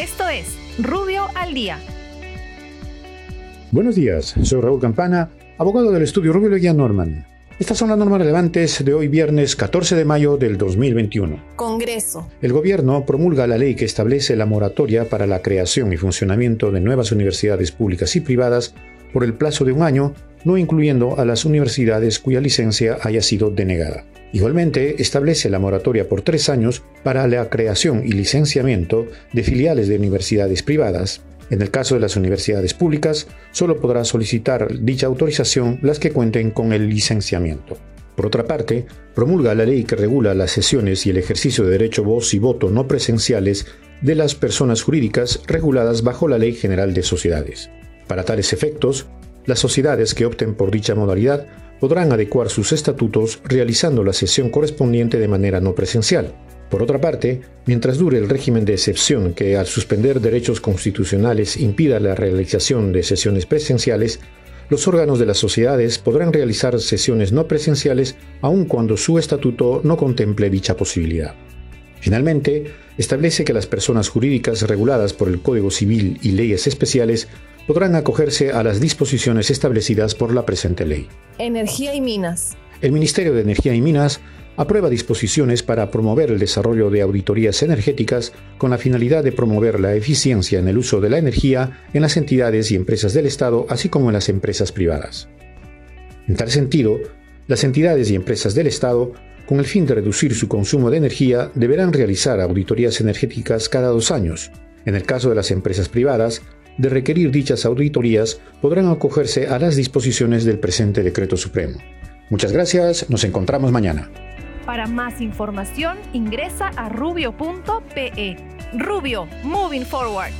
Esto es Rubio al Día. Buenos días, soy Raúl Campana, abogado del estudio Rubio Leguía Norman. Estas son las normas relevantes de hoy viernes 14 de mayo del 2021. Congreso. El gobierno promulga la ley que establece la moratoria para la creación y funcionamiento de nuevas universidades públicas y privadas por el plazo de un año, no incluyendo a las universidades cuya licencia haya sido denegada. Igualmente, establece la moratoria por tres años para la creación y licenciamiento de filiales de universidades privadas. En el caso de las universidades públicas, solo podrá solicitar dicha autorización las que cuenten con el licenciamiento. Por otra parte, promulga la ley que regula las sesiones y el ejercicio de derecho voz y voto no presenciales de las personas jurídicas reguladas bajo la Ley General de Sociedades. Para tales efectos, las sociedades que opten por dicha modalidad podrán adecuar sus estatutos realizando la sesión correspondiente de manera no presencial. Por otra parte, mientras dure el régimen de excepción que al suspender derechos constitucionales impida la realización de sesiones presenciales, los órganos de las sociedades podrán realizar sesiones no presenciales aun cuando su estatuto no contemple dicha posibilidad. Finalmente, establece que las personas jurídicas reguladas por el Código Civil y leyes especiales podrán acogerse a las disposiciones establecidas por la presente ley. Energía y minas. El Ministerio de Energía y Minas aprueba disposiciones para promover el desarrollo de auditorías energéticas con la finalidad de promover la eficiencia en el uso de la energía en las entidades y empresas del Estado, así como en las empresas privadas. En tal sentido, las entidades y empresas del Estado, con el fin de reducir su consumo de energía, deberán realizar auditorías energéticas cada dos años. En el caso de las empresas privadas, de requerir dichas auditorías, podrán acogerse a las disposiciones del presente decreto supremo. Muchas gracias, nos encontramos mañana. Para más información ingresa a rubio.pe. Rubio, moving forward.